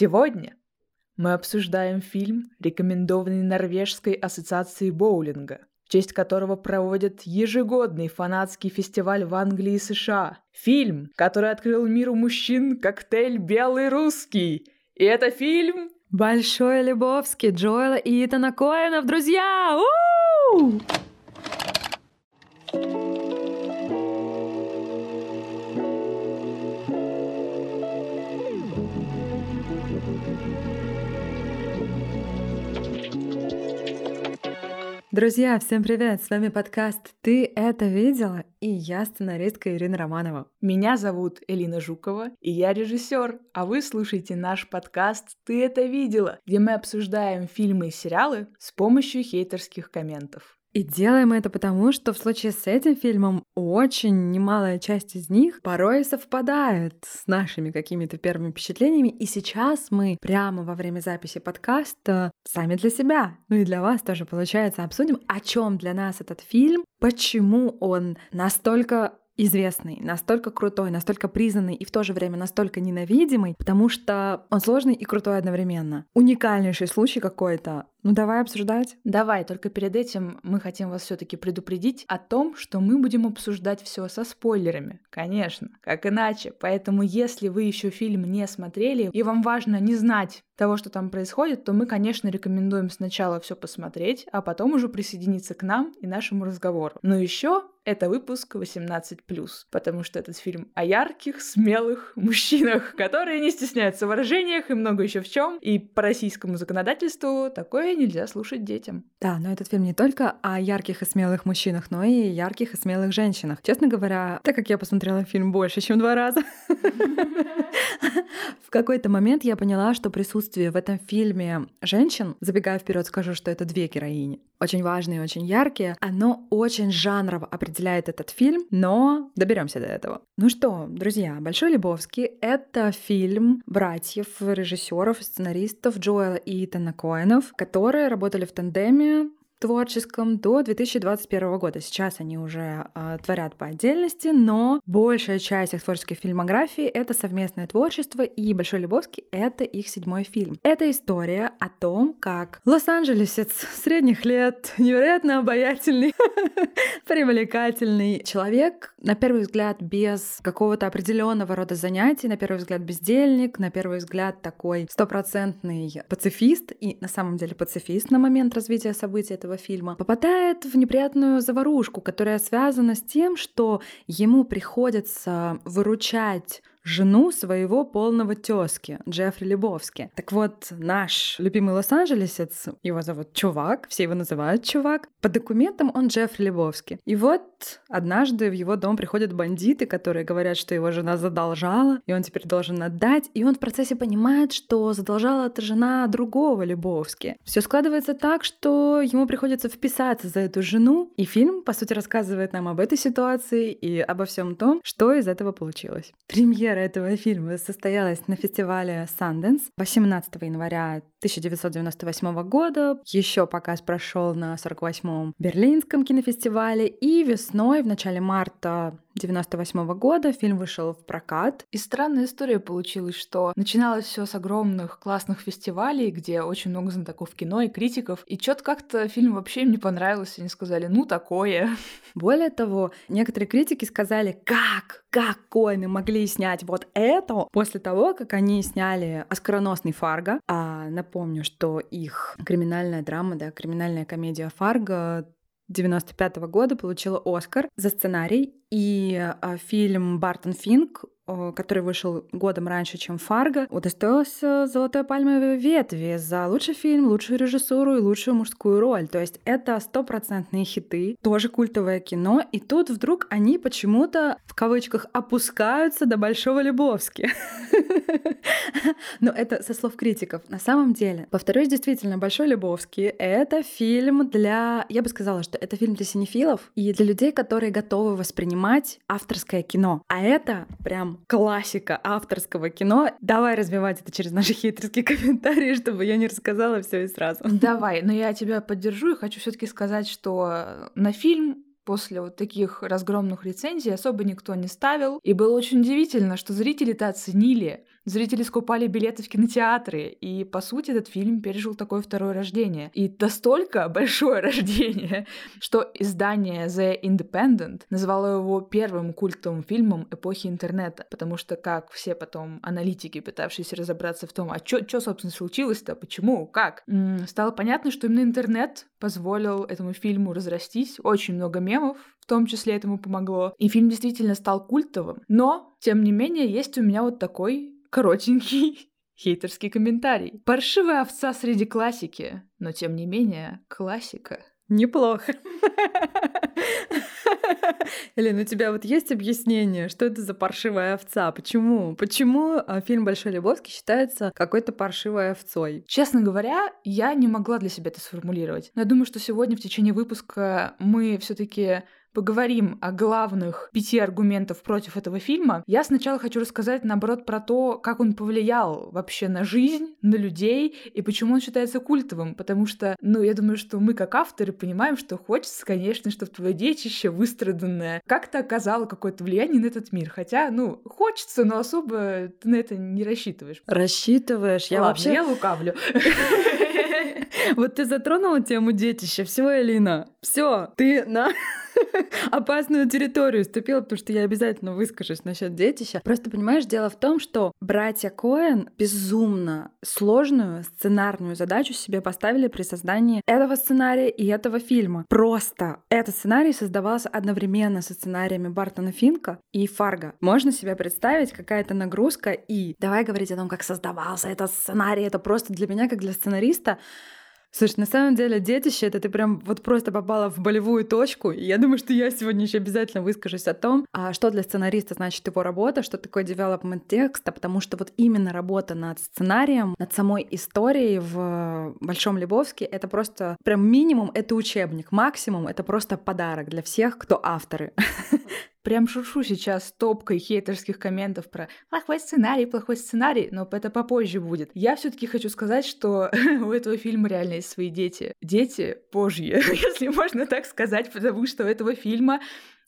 Сегодня мы обсуждаем фильм, рекомендованный Норвежской ассоциацией боулинга, в честь которого проводят ежегодный фанатский фестиваль в Англии и США. Фильм, который открыл миру мужчин коктейль «Белый русский». И это фильм... Большой Лебовский, Джоэла и Итана Коэнов, друзья! У-у-у! Друзья, всем привет! С вами подкаст «Ты это видела?» и я сценаристка Ирина Романова. Меня зовут Элина Жукова, и я режиссер, а вы слушаете наш подкаст «Ты это видела?», где мы обсуждаем фильмы и сериалы с помощью хейтерских комментов. И делаем это потому, что в случае с этим фильмом очень немалая часть из них порой совпадает с нашими какими-то первыми впечатлениями. И сейчас мы прямо во время записи подкаста сами для себя, ну и для вас тоже получается, обсудим, о чем для нас этот фильм, почему он настолько известный, настолько крутой, настолько признанный и в то же время настолько ненавидимый, потому что он сложный и крутой одновременно. Уникальнейший случай какой-то. Ну давай обсуждать. Давай, только перед этим мы хотим вас все-таки предупредить о том, что мы будем обсуждать все со спойлерами. Конечно, как иначе. Поэтому, если вы еще фильм не смотрели и вам важно не знать того, что там происходит, то мы, конечно, рекомендуем сначала все посмотреть, а потом уже присоединиться к нам и нашему разговору. Но еще это выпуск 18+, потому что этот фильм о ярких, смелых мужчинах, которые не стесняются в выражениях и много еще в чем. И по российскому законодательству такое нельзя слушать детям. Да, но этот фильм не только о ярких и смелых мужчинах, но и ярких и смелых женщинах. Честно говоря, так как я посмотрела фильм больше, чем два раза, в какой-то момент я поняла, что присутствие в этом фильме женщин, забегая вперед, скажу, что это две героини, очень важные и очень яркие, оно очень жанрово определяет этот фильм, но доберемся до этого. Ну что, друзья, Большой Лебовский — это фильм братьев, режиссеров, сценаристов Джоэла и Итана Коэнов, которые работали в тандеме творческом до 2021 года. Сейчас они уже э, творят по отдельности, но большая часть их творческой фильмографии — это совместное творчество, и «Большой Любовский» — это их седьмой фильм. Это история о том, как лос-анджелесец средних лет, невероятно обаятельный, привлекательный человек, на первый взгляд без какого-то определенного рода занятий, на первый взгляд бездельник, на первый взгляд такой стопроцентный пацифист, и на самом деле пацифист на момент развития событий этого этого фильма, попадает в неприятную заварушку, которая связана с тем, что ему приходится выручать жену своего полного тезки Джеффри Лебовски. Так вот, наш любимый лос-анджелесец, его зовут Чувак, все его называют Чувак, по документам он Джеффри Лебовски. И вот однажды в его дом приходят бандиты, которые говорят, что его жена задолжала, и он теперь должен отдать, и он в процессе понимает, что задолжала эта жена другого Лебовски. Все складывается так, что ему приходится вписаться за эту жену, и фильм, по сути, рассказывает нам об этой ситуации и обо всем том, что из этого получилось. Премьера премьера этого фильма состоялась на фестивале Sundance 18 января 1998 года. Еще показ прошел на 48-м Берлинском кинофестивале. И весной, в начале марта 98 года фильм вышел в прокат. И странная история получилась, что начиналось все с огромных классных фестивалей, где очень много знатоков кино и критиков, и что-то как-то фильм вообще им не понравился, они сказали, ну такое. Более того, некоторые критики сказали, как, как Коэны могли снять вот это после того, как они сняли оскароносный Фарго. А напомню, что их криминальная драма, да, криминальная комедия Фарго 95 -го года получила Оскар за сценарий, и а, фильм Бартон Финк который вышел годом раньше, чем «Фарго», удостоился «Золотой пальмовой ветви» за лучший фильм, лучшую режиссуру и лучшую мужскую роль. То есть это стопроцентные хиты, тоже культовое кино, и тут вдруг они почему-то, в кавычках, опускаются до Большого Любовски. Но это со слов критиков. На самом деле, повторюсь, действительно, Большой Любовский — это фильм для... Я бы сказала, что это фильм для синефилов и для людей, которые готовы воспринимать авторское кино. А это прям классика авторского кино. Давай развивать это через наши хитрские комментарии, чтобы я не рассказала все и сразу. Давай, но я тебя поддержу и хочу все-таки сказать, что на фильм после вот таких разгромных рецензий особо никто не ставил. И было очень удивительно, что зрители-то оценили. Зрители скупали билеты в кинотеатры, и, по сути, этот фильм пережил такое второе рождение. И настолько большое рождение, что издание The Independent назвало его первым культовым фильмом эпохи интернета, потому что, как все потом аналитики, пытавшиеся разобраться в том, а что, собственно, случилось-то, почему, как, стало понятно, что именно интернет позволил этому фильму разрастись. Очень много мемов, в том числе этому помогло. И фильм действительно стал культовым. Но, тем не менее, есть у меня вот такой коротенький хейтерский комментарий. Паршивая овца среди классики, но тем не менее классика. Неплохо. Элин, у тебя вот есть объяснение, что это за паршивая овца? Почему? Почему а, фильм «Большой Любовский» считается какой-то паршивой овцой? Честно говоря, я не могла для себя это сформулировать. Но я думаю, что сегодня в течение выпуска мы все таки поговорим о главных пяти аргументов против этого фильма, я сначала хочу рассказать, наоборот, про то, как он повлиял вообще на жизнь, на людей, и почему он считается культовым. Потому что, ну, я думаю, что мы, как авторы, понимаем, что хочется, конечно, чтобы твое детище выстраданное как-то оказало какое-то влияние на этот мир. Хотя, ну, хочется, но особо ты на это не рассчитываешь. Рассчитываешь? Я Ладно, вообще... я лукавлю. Вот ты затронула тему детища. Все, Элина, все, ты на опасную территорию ступила, потому что я обязательно выскажусь насчет детища. Просто понимаешь, дело в том, что братья Коэн безумно сложную сценарную задачу себе поставили при создании этого сценария и этого фильма. Просто этот сценарий создавался одновременно со сценариями Бартона Финка и Фарго. Можно себе представить, какая-то нагрузка и давай говорить о том, как создавался этот сценарий. Это просто для меня, как для сценариста, Слушай, на самом деле детище, это ты прям вот просто попала в болевую точку. И я думаю, что я сегодня еще обязательно выскажусь о том, а что для сценариста значит его работа, что такое development текста, потому что вот именно работа над сценарием, над самой историей в Большом Лебовске, это просто прям минимум, это учебник, максимум, это просто подарок для всех, кто авторы. Прям шуршу сейчас топкой хейтерских комментов про плохой сценарий, плохой сценарий, но это попозже будет. Я все таки хочу сказать, что у этого фильма реально есть свои дети. Дети божьи, если можно так сказать, потому что у этого фильма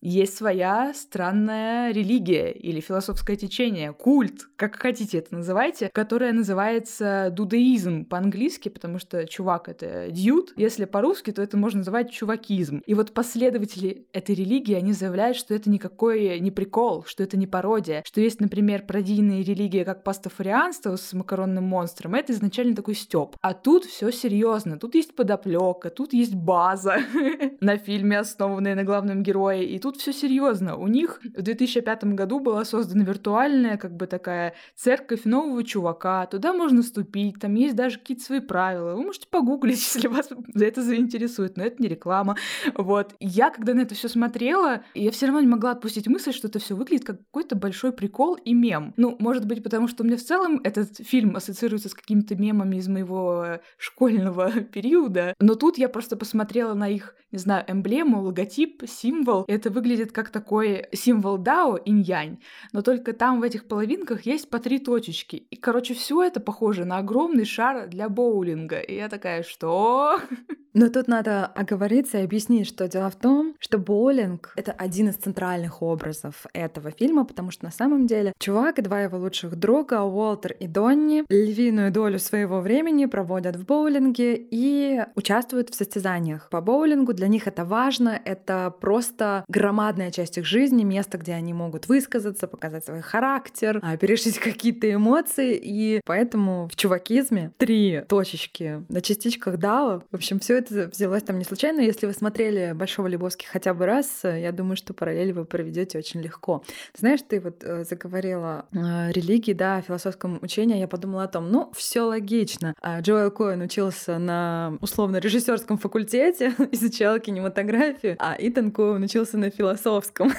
есть своя странная религия или философское течение, культ, как хотите это называйте, которое называется дудаизм по-английски, потому что чувак — это дьют. Если по-русски, то это можно называть чувакизм. И вот последователи этой религии, они заявляют, что это никакой не прикол, что это не пародия, что есть, например, пародийные религии, как пастафарианство с макаронным монстром, это изначально такой стёб. А тут все серьезно, тут есть подоплека, тут есть база на фильме, основанная на главном герое, и тут тут все серьезно. У них в 2005 году была создана виртуальная, как бы такая церковь нового чувака. Туда можно ступить, там есть даже какие-то свои правила. Вы можете погуглить, если вас за это заинтересует, но это не реклама. Вот. Я, когда на это все смотрела, я все равно не могла отпустить мысль, что это все выглядит как какой-то большой прикол и мем. Ну, может быть, потому что у меня в целом этот фильм ассоциируется с какими-то мемами из моего школьного периода. Но тут я просто посмотрела на их, не знаю, эмблему, логотип, символ. Это выглядит выглядит как такой символ Дао, инь-янь, но только там в этих половинках есть по три точечки. И, короче, все это похоже на огромный шар для боулинга. И я такая, что? Но тут надо оговориться и объяснить, что дело в том, что боулинг — это один из центральных образов этого фильма, потому что на самом деле чувак и два его лучших друга, Уолтер и Донни, львиную долю своего времени проводят в боулинге и участвуют в состязаниях по боулингу. Для них это важно, это просто громадная часть их жизни, место, где они могут высказаться, показать свой характер, а, перешить какие-то эмоции, и поэтому в чувакизме три точечки на частичках Дао. В общем, все это взялось там не случайно. Если вы смотрели Большого Лебовски хотя бы раз, я думаю, что параллели вы проведете очень легко. Знаешь, ты вот э, заговорила о религии, да, о философском учении, я подумала о том, ну, все логично. А Джоэл Коэн учился на условно режиссерском факультете, изучал кинематографию, а Итан Коэн учился на философском.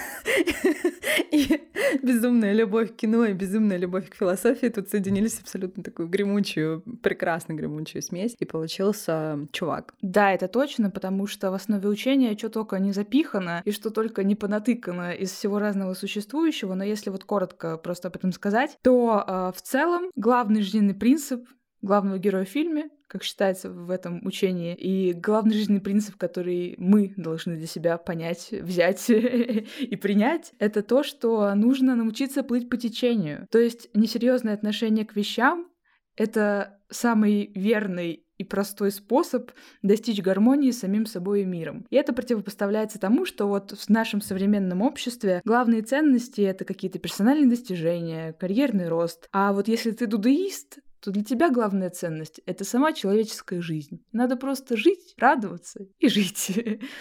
И безумная любовь к кино и безумная любовь к философии тут соединились абсолютно такую гремучую, прекрасно гремучую смесь, и получился чувак. Да, это точно, потому что в основе учения что только не запихано и что только не понатыкано из всего разного существующего, но если вот коротко просто об этом сказать, то э, в целом главный жизненный принцип главного героя в фильме как считается в этом учении. И главный жизненный принцип, который мы должны для себя понять, взять и принять, это то, что нужно научиться плыть по течению. То есть несерьезное отношение к вещам — это самый верный и простой способ достичь гармонии с самим собой и миром. И это противопоставляется тому, что вот в нашем современном обществе главные ценности — это какие-то персональные достижения, карьерный рост. А вот если ты дудеист, то для тебя главная ценность — это сама человеческая жизнь. Надо просто жить, радоваться и жить.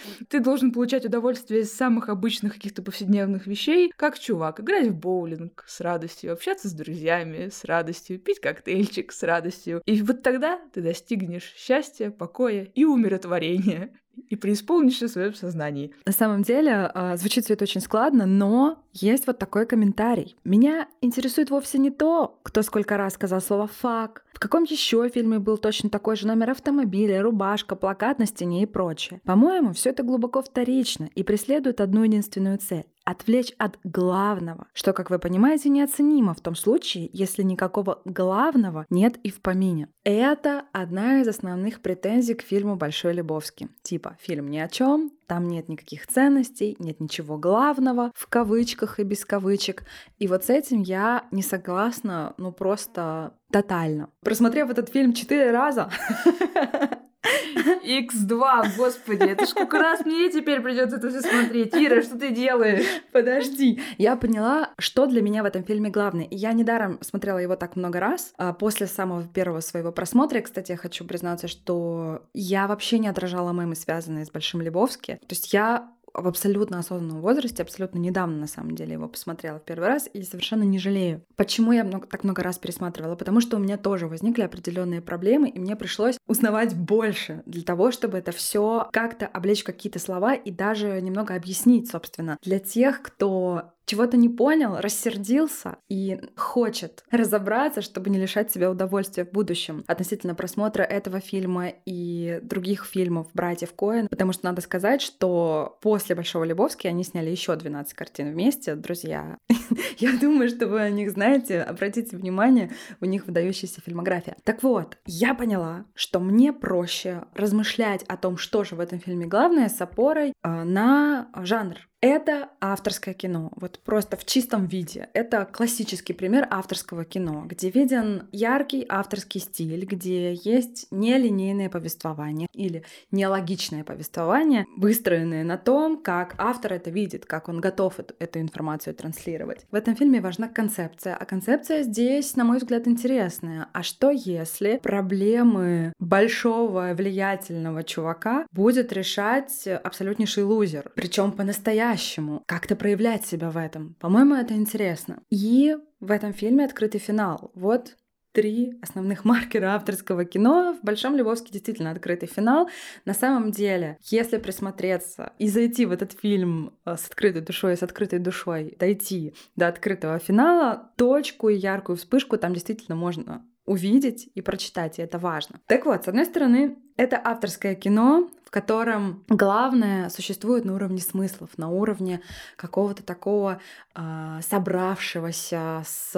Ты должен получать удовольствие из самых обычных каких-то повседневных вещей, как чувак, играть в боулинг с радостью, общаться с друзьями с радостью, пить коктейльчик с радостью. И вот тогда ты достигнешь счастья, покоя и умиротворения и преисполнишься в своем сознании. На самом деле а, звучит все это очень складно, но есть вот такой комментарий. Меня интересует вовсе не то, кто сколько раз сказал слово «фак», в каком еще фильме был точно такой же номер автомобиля, рубашка, плакат на стене и прочее. По-моему, все это глубоко вторично и преследует одну единственную цель отвлечь от главного, что, как вы понимаете, неоценимо в том случае, если никакого главного нет и в помине. Это одна из основных претензий к фильму «Большой Лебовский». Типа, фильм ни о чем, там нет никаких ценностей, нет ничего главного, в кавычках и без кавычек. И вот с этим я не согласна, ну просто тотально. Просмотрев этот фильм четыре раза, X2, господи, это ж сколько раз мне теперь придется это все смотреть. Ира, что ты делаешь? Подожди. Я поняла, что для меня в этом фильме главное. Я недаром смотрела его так много раз. А после самого первого своего просмотра, кстати, я хочу признаться, что я вообще не отражала мемы, связанные с Большим Лебовски. То есть я в абсолютно осознанном возрасте, абсолютно недавно, на самом деле, его посмотрела в первый раз и совершенно не жалею. Почему я много, так много раз пересматривала? Потому что у меня тоже возникли определенные проблемы, и мне пришлось узнавать больше для того, чтобы это все как-то облечь какие-то слова и даже немного объяснить, собственно, для тех, кто чего-то не понял, рассердился и хочет разобраться, чтобы не лишать себя удовольствия в будущем относительно просмотра этого фильма и других фильмов братьев Коэн, потому что надо сказать, что после Большого Лебовски они сняли еще 12 картин вместе, друзья. Я думаю, что вы о них знаете, обратите внимание, у них выдающаяся фильмография. Так вот, я поняла, что мне проще размышлять о том, что же в этом фильме главное, с опорой э, на жанр, это авторское кино, вот просто в чистом виде. Это классический пример авторского кино, где виден яркий авторский стиль, где есть нелинейное повествование или нелогичное повествование, выстроенное на том, как автор это видит, как он готов эту, эту информацию транслировать. В этом фильме важна концепция, а концепция здесь, на мой взгляд, интересная. А что если проблемы большого влиятельного чувака будет решать абсолютнейший лузер, причем по-настоящему по-настоящему, как-то проявлять себя в этом. По-моему, это интересно. И в этом фильме открытый финал. Вот три основных маркера авторского кино. В «Большом Львовске» действительно открытый финал. На самом деле, если присмотреться и зайти в этот фильм э, с открытой душой, с открытой душой, дойти до открытого финала, точку и яркую вспышку там действительно можно увидеть и прочитать, и это важно. Так вот, с одной стороны, это авторское кино, котором главное существует на уровне смыслов, на уровне какого-то такого э, собравшегося, с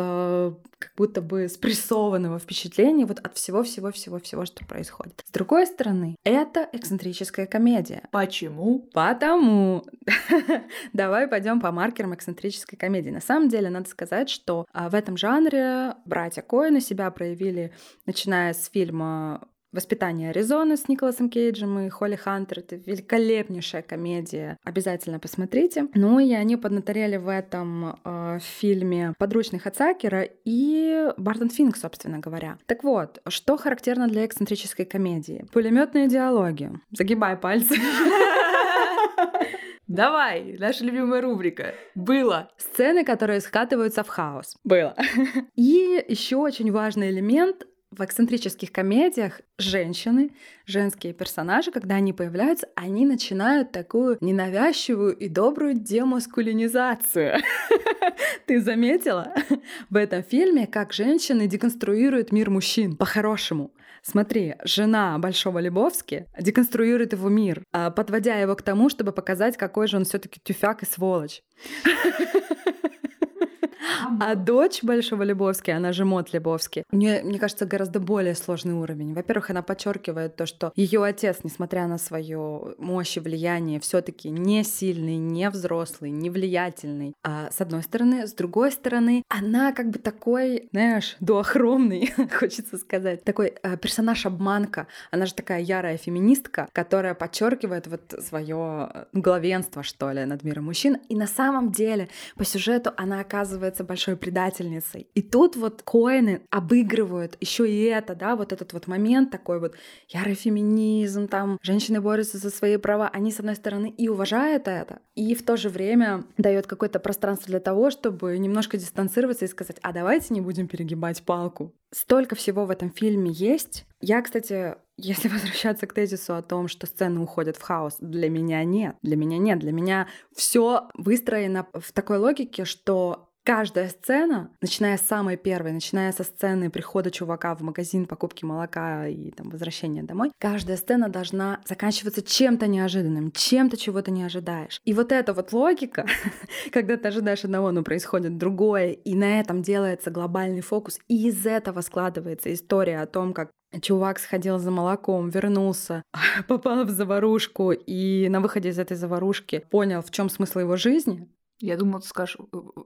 как будто бы спрессованного впечатления вот от всего-всего-всего-всего, что происходит. С другой стороны, это эксцентрическая комедия. Почему? Потому. Давай пойдем по маркерам эксцентрической комедии. На самом деле, надо сказать, что в этом жанре братья Коэны себя проявили, начиная с фильма «Воспитание Аризоны» с Николасом Кейджем и Холли Хантер. Это великолепнейшая комедия. Обязательно посмотрите. Ну и они поднаторели в этом э, фильме «Подручный Хацакера» и Бартон Финк, собственно говоря. Так вот, что характерно для эксцентрической комедии? Пулеметные диалоги. Загибай пальцы. Давай, наша любимая рубрика. Было. Сцены, которые скатываются в хаос. Было. И еще очень важный элемент в эксцентрических комедиях женщины, женские персонажи, когда они появляются, они начинают такую ненавязчивую и добрую демаскулинизацию. Ты заметила в этом фильме, как женщины деконструируют мир мужчин по-хорошему? Смотри, жена Большого Лебовски деконструирует его мир, а, подводя его к тому, чтобы показать, какой же он все таки тюфяк и сволочь. А дочь Большого Лебовски, она же Мот Лебовски, мне, мне кажется, гораздо более сложный уровень. Во-первых, она подчеркивает то, что ее отец, несмотря на свою мощь и влияние, все-таки не сильный, не взрослый, не влиятельный. А с одной стороны, с другой стороны, она как бы такой, знаешь, дуохромный, хочется сказать, такой э, персонаж обманка. Она же такая ярая феминистка, которая подчеркивает вот свое главенство, что ли, над миром мужчин. И на самом деле по сюжету она оказывается большой предательницей. И тут вот Коины обыгрывают еще и это, да, вот этот вот момент такой вот ярый феминизм, там женщины борются за свои права. Они, с одной стороны, и уважают это, и в то же время дает какое-то пространство для того, чтобы немножко дистанцироваться и сказать, а давайте не будем перегибать палку. Столько всего в этом фильме есть. Я, кстати, если возвращаться к тезису о том, что сцены уходят в хаос, для меня нет. Для меня нет. Для меня все выстроено в такой логике, что Каждая сцена, начиная с самой первой, начиная со сцены прихода чувака в магазин, покупки молока и там, возвращения домой, каждая сцена должна заканчиваться чем-то неожиданным, чем-то, чего ты не ожидаешь. И вот эта вот логика, когда ты ожидаешь одного, но происходит другое, и на этом делается глобальный фокус, и из этого складывается история о том, как Чувак сходил за молоком, вернулся, попал в заварушку и на выходе из этой заварушки понял, в чем смысл его жизни, я думала, ты скажешь,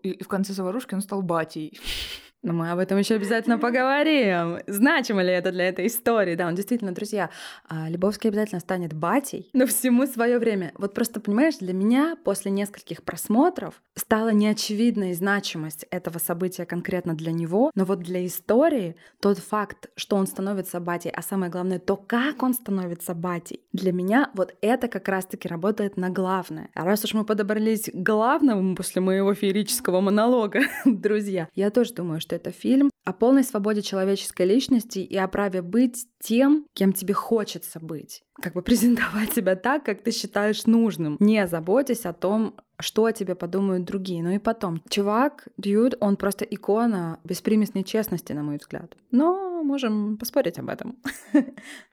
и в конце заварушки он стал батей. Но мы об этом еще обязательно поговорим. Значимо ли это для этой истории? Да, он действительно, друзья, а, Лебовский обязательно станет батей, но всему свое время. Вот просто, понимаешь, для меня после нескольких просмотров стала неочевидной значимость этого события конкретно для него, но вот для истории тот факт, что он становится батей, а самое главное, то, как он становится батей, для меня вот это как раз-таки работает на главное. А раз уж мы подобрались к главному после моего феерического монолога, друзья, я тоже думаю, что это фильм о полной свободе человеческой личности и о праве быть тем, кем тебе хочется быть. Как бы презентовать себя так, как ты считаешь нужным, не заботясь о том, что о тебе подумают другие. Ну и потом, чувак, Дьюд, он просто икона беспримесной честности, на мой взгляд. Но можем поспорить об этом.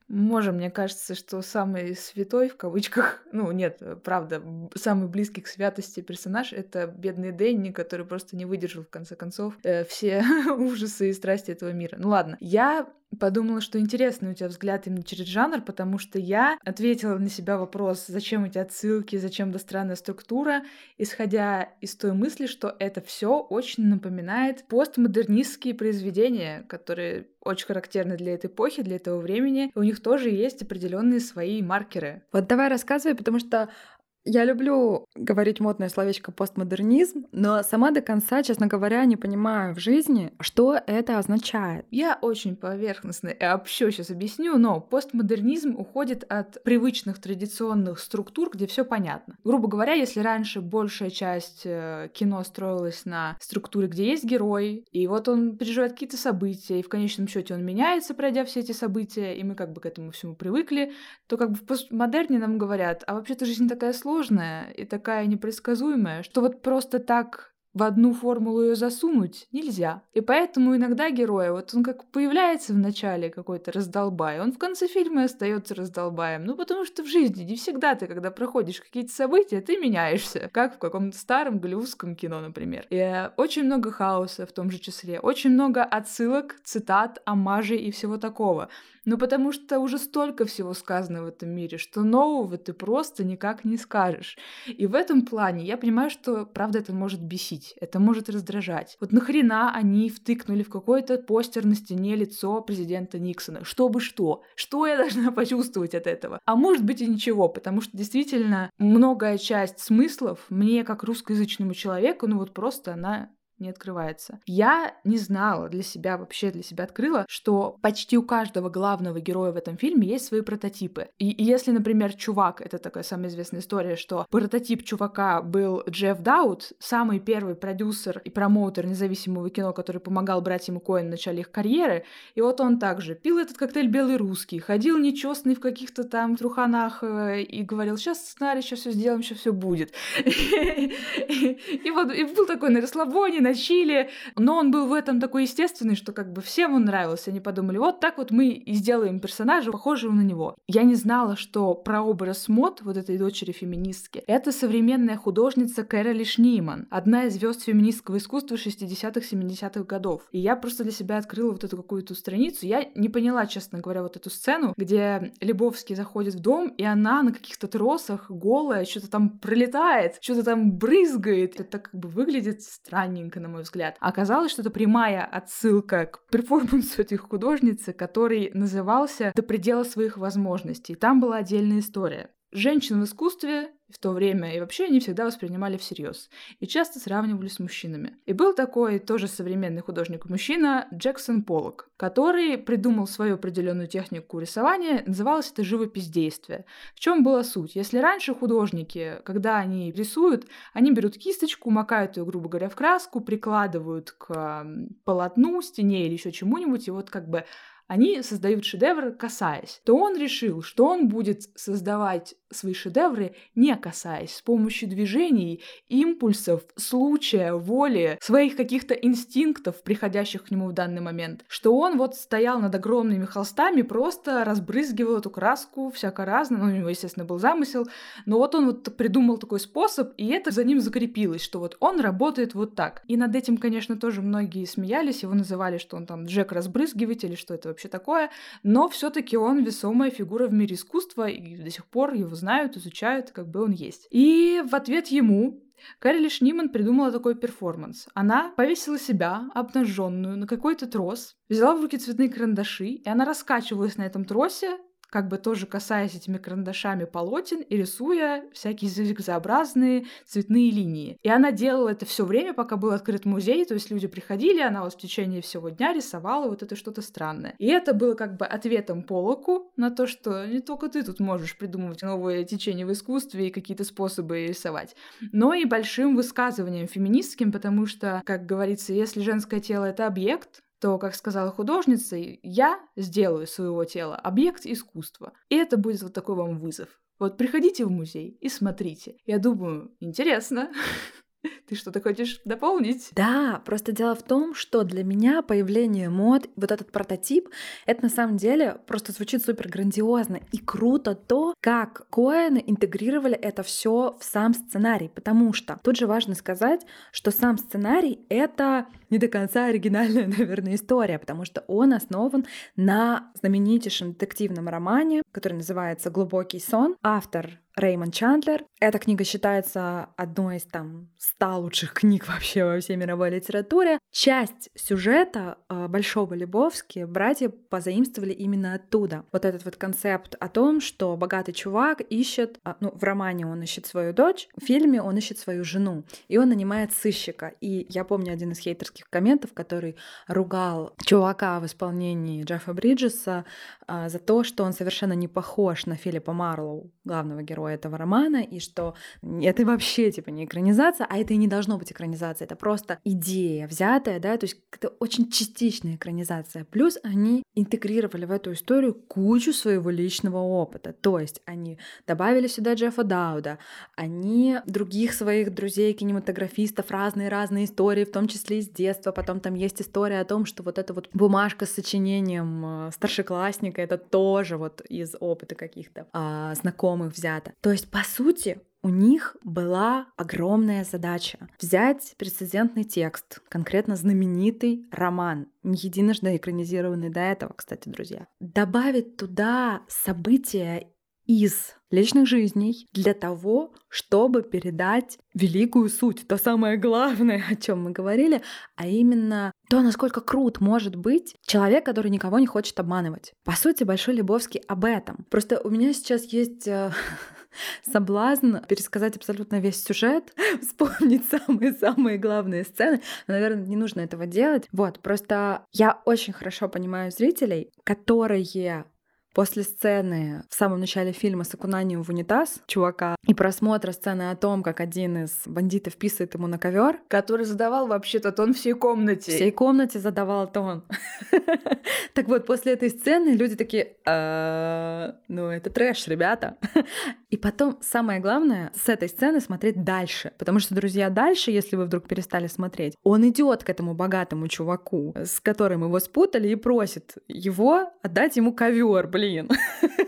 Можем, мне кажется, что самый святой, в кавычках, ну нет, правда, самый близкий к святости персонаж — это бедный Дэнни, который просто не выдержал, в конце концов, э, все ужасы и страсти этого мира. Ну ладно, я подумала, что интересный у тебя взгляд именно через жанр, потому что я ответила на себя вопрос, зачем эти отсылки, зачем да странная структура, исходя из той мысли, что это все очень напоминает постмодернистские произведения, которые очень характерны для этой эпохи, для этого времени. У них тоже есть определенные свои маркеры. Вот давай рассказывай, потому что я люблю говорить модное словечко постмодернизм, но сама до конца, честно говоря, не понимаю в жизни, что это означает. Я очень поверхностно и общо сейчас объясню, но постмодернизм уходит от привычных традиционных структур, где все понятно. Грубо говоря, если раньше большая часть э, кино строилась на структуре, где есть герой, и вот он переживает какие-то события, и в конечном счете он меняется, пройдя все эти события, и мы как бы к этому всему привыкли, то как бы в постмодерне нам говорят, а вообще-то жизнь такая сложная, сложная и такая непредсказуемая, что вот просто так в одну формулу ее засунуть нельзя. И поэтому иногда герой, вот он как появляется в начале какой-то раздолбай, он в конце фильма остается раздолбаем. Ну, потому что в жизни не всегда ты, когда проходишь какие-то события, ты меняешься. Как в каком-то старом голливудском кино, например. И э, очень много хаоса в том же числе. Очень много отсылок, цитат, амажей и всего такого. Ну, потому что уже столько всего сказано в этом мире, что нового ты просто никак не скажешь. И в этом плане я понимаю, что, правда, это может бесить, это может раздражать. Вот нахрена они втыкнули в какой-то постер на стене лицо президента Никсона? Чтобы что? Что я должна почувствовать от этого? А может быть и ничего, потому что действительно многое часть смыслов мне, как русскоязычному человеку, ну вот просто она не открывается. Я не знала для себя, вообще для себя открыла, что почти у каждого главного героя в этом фильме есть свои прототипы. И, и если, например, чувак, это такая самая известная история, что прототип чувака был Джефф Даут, самый первый продюсер и промоутер независимого кино, который помогал братьям Коэн в начале их карьеры, и вот он также пил этот коктейль белый русский, ходил нечестный в каких-то там труханах э, и говорил, сейчас сценарий, сейчас все сделаем, сейчас все будет. И вот был такой на расслабоне, на чили, но он был в этом такой естественный, что как бы всем он нравился. Они подумали, вот так вот мы и сделаем персонажа, похожего на него. Я не знала, что про образ мод вот этой дочери феминистки это современная художница Кэроли Шниман, одна из звезд феминистского искусства 60-х, 70-х годов. И я просто для себя открыла вот эту какую-то страницу. Я не поняла, честно говоря, вот эту сцену, где Лебовский заходит в дом, и она на каких-то тросах голая, что-то там пролетает, что-то там брызгает. Это как бы выглядит странненько, на мой взгляд. А оказалось, что это прямая отсылка к перформансу этой художницы, который назывался «До предела своих возможностей». Там была отдельная история. Женщин в искусстве в то время и вообще они всегда воспринимали всерьез и часто сравнивали с мужчинами. И был такой тоже современный художник-мужчина Джексон Поллок, который придумал свою определенную технику рисования, называлось это живопись действия. В чем была суть? Если раньше художники, когда они рисуют, они берут кисточку, макают ее, грубо говоря, в краску, прикладывают к полотну, стене или еще чему-нибудь, и вот как бы они создают шедевр, касаясь, то он решил, что он будет создавать свои шедевры, не касаясь, с помощью движений, импульсов, случая, воли, своих каких-то инстинктов, приходящих к нему в данный момент, что он вот стоял над огромными холстами, просто разбрызгивал эту краску всяко разно, ну, у него, естественно, был замысел, но вот он вот придумал такой способ, и это за ним закрепилось, что вот он работает вот так. И над этим, конечно, тоже многие смеялись, его называли, что он там Джек-разбрызгиватель, что это вообще такое, но все таки он весомая фигура в мире искусства, и до сих пор его знают, изучают, как бы он есть. И в ответ ему Кэрри Шниман придумала такой перформанс. Она повесила себя, обнаженную, на какой-то трос, взяла в руки цветные карандаши, и она раскачивалась на этом тросе, как бы тоже касаясь этими карандашами полотен и рисуя всякие зигзообразные цветные линии. И она делала это все время, пока был открыт музей, то есть люди приходили, она вот в течение всего дня рисовала вот это что-то странное. И это было как бы ответом Полоку на то, что не только ты тут можешь придумывать новые течения в искусстве и какие-то способы рисовать, но и большим высказыванием феминистским, потому что, как говорится, если женское тело — это объект, то, как сказала художница, я сделаю своего тела объект искусства. И это будет вот такой вам вызов. Вот приходите в музей и смотрите. Я думаю, интересно. Ты что-то хочешь дополнить? Да, просто дело в том, что для меня появление мод, вот этот прототип, это на самом деле просто звучит супер грандиозно и круто то, как Коэны интегрировали это все в сам сценарий, потому что тут же важно сказать, что сам сценарий — это не до конца оригинальная, наверное, история, потому что он основан на знаменитейшем детективном романе, который называется «Глубокий сон». Автор Реймонд Чандлер. Эта книга считается одной из там ста лучших книг вообще во всей мировой литературе. Часть сюжета э, Большого Лебовски братья позаимствовали именно оттуда. Вот этот вот концепт о том, что богатый чувак ищет, э, ну, в романе он ищет свою дочь, в фильме он ищет свою жену, и он нанимает сыщика. И я помню один из хейтерских комментов, который ругал чувака в исполнении Джеффа Бриджеса э, за то, что он совершенно не похож на Филиппа Марлоу, главного героя этого романа, и что это вообще типа не экранизация, а это и не должно быть экранизация, это просто идея взятая, да, то есть это очень частичная экранизация. Плюс они интегрировали в эту историю кучу своего личного опыта, то есть они добавили сюда Джеффа Дауда, они других своих друзей, кинематографистов, разные-разные истории, в том числе из детства, потом там есть история о том, что вот эта вот бумажка с сочинением э, старшеклассника, это тоже вот из опыта каких-то а, знакомых взято. То есть, по сути, у них была огромная задача взять прецедентный текст, конкретно знаменитый роман, не единожды экранизированный до этого, кстати, друзья, добавить туда события из личных жизней для того, чтобы передать великую суть, то самое главное, о чем мы говорили, а именно то, насколько крут может быть человек, который никого не хочет обманывать. По сути, Большой Лебовский об этом. Просто у меня сейчас есть э, соблазн пересказать абсолютно весь сюжет, вспомнить самые-самые главные сцены. Но, наверное, не нужно этого делать. Вот, просто я очень хорошо понимаю зрителей, которые После сцены в самом начале фильма с окунанием в унитаз чувака и просмотра сцены о том, как один из бандитов писает ему на ковер, который задавал вообще-то тон всей комнате. Всей комнате задавал тон. Так вот, после этой сцены люди такие, «А, ну это трэш, ребята. И потом, самое главное, с этой сцены смотреть дальше. Потому что, друзья, дальше, если вы вдруг перестали смотреть, он идет к этому богатому чуваку, с которым его спутали, и просит его отдать ему ковер, блин.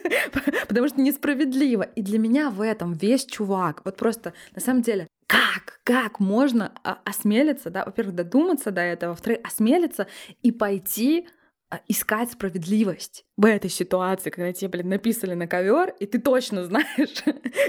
Потому что несправедливо. И для меня в этом весь чувак. Вот просто, на самом деле, как, как можно осмелиться, да, во-первых, додуматься до этого, во-вторых, осмелиться и пойти а, искать справедливость в этой ситуации, когда тебе, блин, написали на ковер, и ты точно знаешь,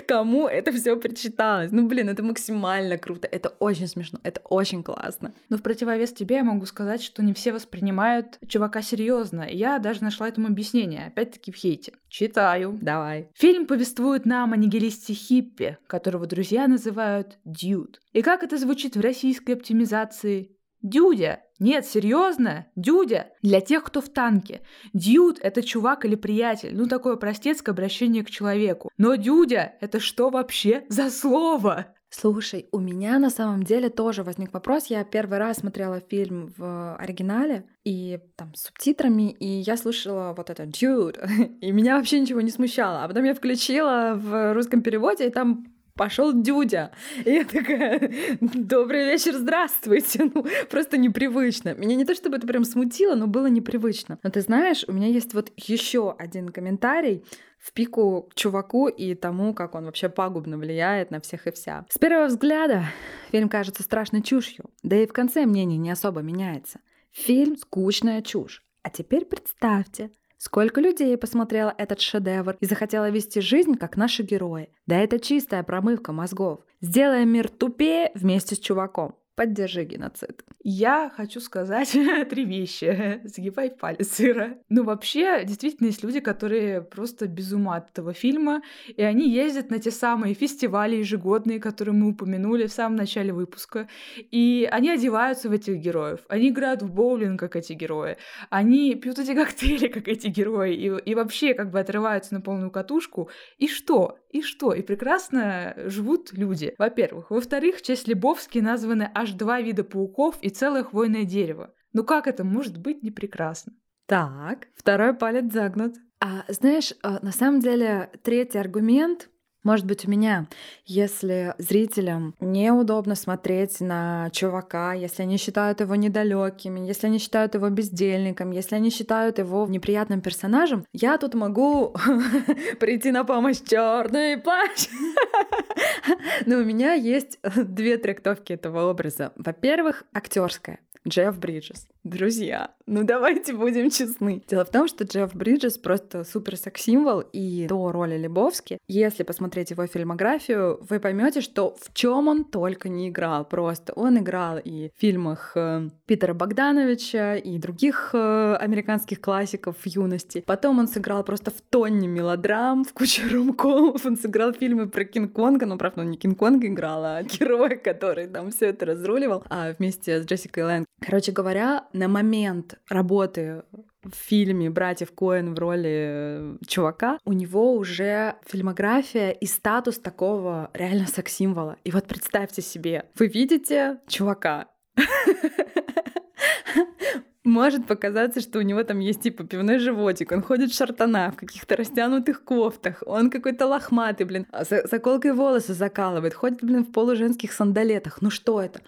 кому это все причиталось. Ну, блин, это максимально круто, это очень смешно, это очень классно. Но в противовес тебе я могу сказать, что не все воспринимают чувака серьезно. Я даже нашла этому объяснение, опять-таки в хейте. Читаю. Давай. Фильм повествует нам о нигилисте хиппи, которого друзья называют Дьюд. И как это звучит в российской оптимизации? Дюдя. Нет, серьезно, Дюдя. Для тех, кто в танке. Дюд — это чувак или приятель. Ну, такое простецкое обращение к человеку. Но Дюдя — это что вообще за слово? Слушай, у меня на самом деле тоже возник вопрос. Я первый раз смотрела фильм в оригинале и там с субтитрами, и я слушала вот это «Dude», и меня вообще ничего не смущало. А потом я включила в русском переводе, и там пошел дюдя. И я такая, добрый вечер, здравствуйте. Ну, просто непривычно. Меня не то чтобы это прям смутило, но было непривычно. Но ты знаешь, у меня есть вот еще один комментарий в пику чуваку и тому, как он вообще пагубно влияет на всех и вся. С первого взгляда фильм кажется страшной чушью, да и в конце мнение не особо меняется. Фильм — скучная чушь. А теперь представьте, Сколько людей посмотрело этот шедевр и захотело вести жизнь, как наши герои. Да это чистая промывка мозгов. Сделаем мир тупее вместе с чуваком. Поддержи геноцид. Я хочу сказать три вещи. Загибай палец, сыра. Ну, вообще, действительно, есть люди, которые просто без ума от этого фильма, и они ездят на те самые фестивали ежегодные, которые мы упомянули в самом начале выпуска, и они одеваются в этих героев, они играют в боулинг, как эти герои, они пьют эти коктейли, как эти герои, и, и вообще как бы отрываются на полную катушку. И что? И что? И прекрасно живут люди, во-первых. Во-вторых, в честь Лебовски названы аж два вида пауков и целое хвойное дерево. Ну как это может быть не прекрасно? Так, второй палец загнут. А знаешь, а, на самом деле третий аргумент может быть, у меня, если зрителям неудобно смотреть на чувака, если они считают его недалекими, если они считают его бездельником, если они считают его неприятным персонажем, я тут могу прийти на помощь черный плащ. Но у меня есть две трактовки этого образа. Во-первых, актерская. Джефф Бриджес. Друзья, ну давайте будем честны. Дело в том, что Джефф Бриджес просто супер секс-символ, и до роли Лебовски, если посмотреть его фильмографию, вы поймете, что в чем он только не играл. Просто он играл и в фильмах э, Питера Богдановича, и других э, американских классиков в юности. Потом он сыграл просто в тонне мелодрам, в куче румкомов. Он сыграл фильмы про Кинг-Конга, но, правда, он не Кинг-Конга играл, а героя, который там все это разруливал, а вместе с Джессикой Лэнг. Короче говоря, на момент работы в фильме «Братьев Коэн» в роли э, чувака, у него уже фильмография и статус такого реально секс-символа. И вот представьте себе, вы видите чувака, может показаться, что у него там есть типа пивной животик, он ходит в шартана, в каких-то растянутых кофтах, он какой-то лохматый, блин, а заколкой волосы закалывает, ходит, блин, в полуженских сандалетах. Ну что это?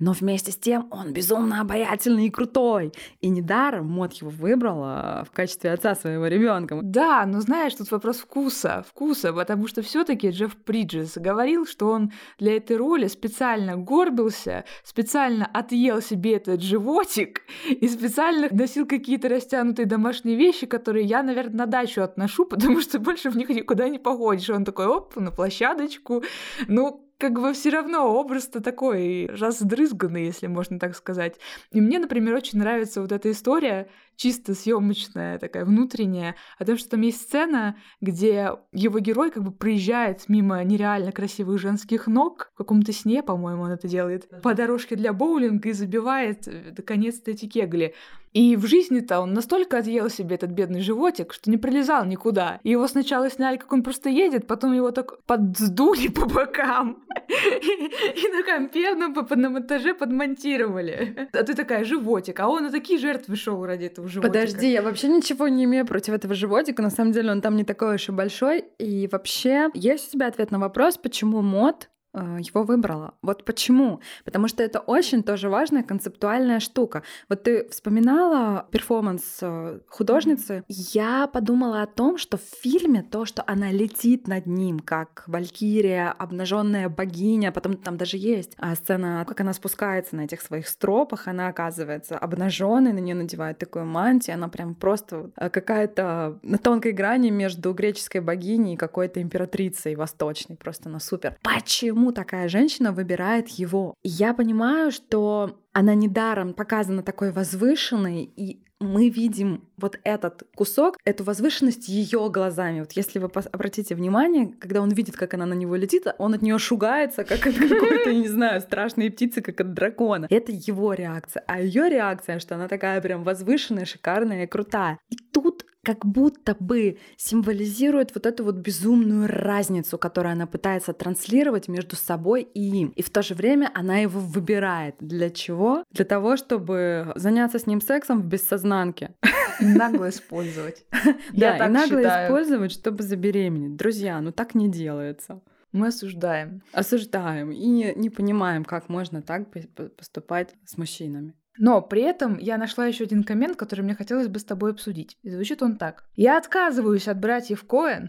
Но вместе с тем он безумно обаятельный и крутой. И недаром Мот его выбрала в качестве отца своего ребенка. Да, но знаешь, тут вопрос вкуса. Вкуса, потому что все таки Джефф Бриджес говорил, что он для этой роли специально горбился, специально отъел себе этот животик и специально носил какие-то растянутые домашние вещи, которые я, наверное, на дачу отношу, потому что больше в них никуда не походишь. Он такой, оп, на площадочку. Ну, как бы все равно образ-то такой раздрызганный, если можно так сказать. И мне, например, очень нравится вот эта история, чисто съемочная, такая внутренняя, о том, что там есть сцена, где его герой как бы приезжает мимо нереально красивых женских ног, в каком-то сне, по-моему, он это делает, по дорожке для боулинга и забивает э, наконец-то эти кегли. И в жизни-то он настолько отъел себе этот бедный животик, что не прилезал никуда. И его сначала сняли, как он просто едет, потом его так поддули по бокам. И на компе, на монтаже подмонтировали. А ты такая, животик. А он на такие жертвы шел ради этого животика. Подожди, я вообще ничего не имею против этого животика. На самом деле он там не такой уж и большой. И вообще, есть у тебя ответ на вопрос, почему мод его выбрала. Вот почему? Потому что это очень тоже важная концептуальная штука. Вот ты вспоминала перформанс э, художницы. Я подумала о том, что в фильме то, что она летит над ним, как валькирия, обнаженная богиня, потом там даже есть а сцена, как она спускается на этих своих стропах, она оказывается обнаженной, на нее надевают такую мантию, она прям просто какая-то на тонкой грани между греческой богиней и какой-то императрицей восточной, просто на супер. Почему? Почему такая женщина выбирает его. Я понимаю, что она недаром показана такой возвышенной, и мы видим вот этот кусок, эту возвышенность ее глазами. Вот если вы обратите внимание, когда он видит, как она на него летит, он от нее шугается, как от какой-то, не знаю, страшной птицы, как от дракона. Это его реакция. А ее реакция, что она такая прям возвышенная, шикарная и крутая. И тут как будто бы символизирует вот эту вот безумную разницу, которую она пытается транслировать между собой и им. И в то же время она его выбирает. Для чего? Для того, чтобы заняться с ним сексом в бессознанке. нагло использовать. Да, и нагло использовать, чтобы забеременеть. Друзья, ну так не делается. Мы осуждаем. Осуждаем и не, не понимаем, как можно так поступать с мужчинами. Но при этом я нашла еще один коммент, который мне хотелось бы с тобой обсудить. И звучит он так. Я отказываюсь от братьев Коэн.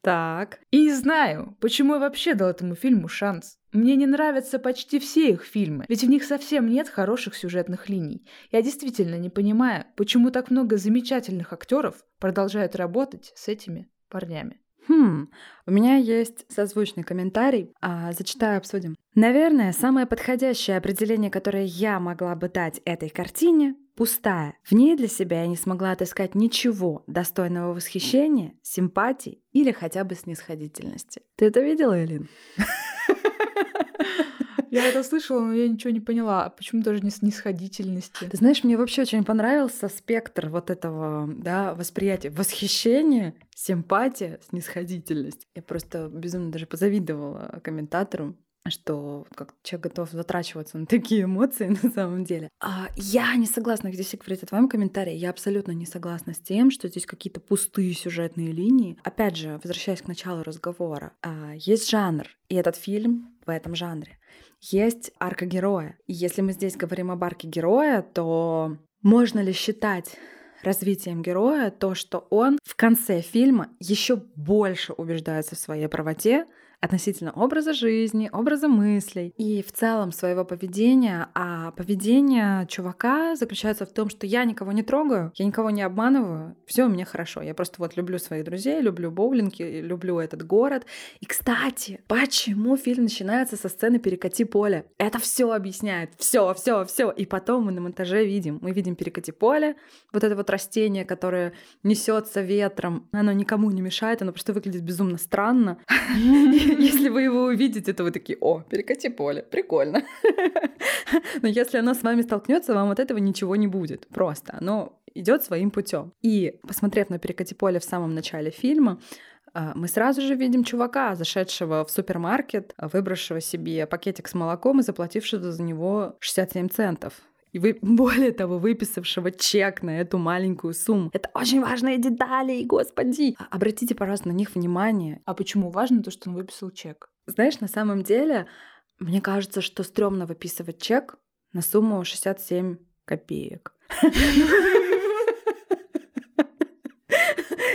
Так. И не знаю, почему я вообще дал этому фильму шанс. Мне не нравятся почти все их фильмы, ведь в них совсем нет хороших сюжетных линий. Я действительно не понимаю, почему так много замечательных актеров продолжают работать с этими парнями. Хм, у меня есть созвучный комментарий, а, зачитаю, обсудим. Наверное, самое подходящее определение, которое я могла бы дать этой картине — пустая. В ней для себя я не смогла отыскать ничего достойного восхищения, симпатии или хотя бы снисходительности. Ты это видела, Элин? Я это слышала, но я ничего не поняла. А почему даже не снисходительности? Ты знаешь, мне вообще очень понравился спектр вот этого да, восприятия. Восхищение, симпатия, снисходительность. Я просто безумно даже позавидовала комментаторам что как человек готов затрачиваться на такие эмоции на самом деле. А я не согласна, здесь говорить о твоем комментарии, я абсолютно не согласна с тем, что здесь какие-то пустые сюжетные линии. Опять же, возвращаясь к началу разговора, а, есть жанр, и этот фильм в этом жанре есть арка героя. И если мы здесь говорим об арке героя, то можно ли считать развитием героя то, что он в конце фильма еще больше убеждается в своей правоте, относительно образа жизни, образа мыслей и в целом своего поведения. А поведение чувака заключается в том, что я никого не трогаю, я никого не обманываю, все у меня хорошо. Я просто вот люблю своих друзей, люблю боулинг, люблю этот город. И, кстати, почему фильм начинается со сцены «Перекати поле»? Это все объясняет. Все, все, все. И потом мы на монтаже видим. Мы видим «Перекати поле», вот это вот растение, которое несется ветром. Оно никому не мешает, оно просто выглядит безумно странно. Если вы его увидите, то вы такие, о, перекати поле, прикольно. Но если оно с вами столкнется, вам от этого ничего не будет. Просто оно идет своим путем. И посмотрев на перекати поле в самом начале фильма, а, мы сразу же видим чувака, зашедшего в супермаркет, выбравшего себе пакетик с молоком и заплатившего за него 67 центов и вы, более того, выписавшего чек на эту маленькую сумму. Это очень важные детали, господи! А, обратите, пожалуйста, на них внимание. А почему важно то, что он выписал чек? Знаешь, на самом деле, мне кажется, что стрёмно выписывать чек на сумму 67 копеек.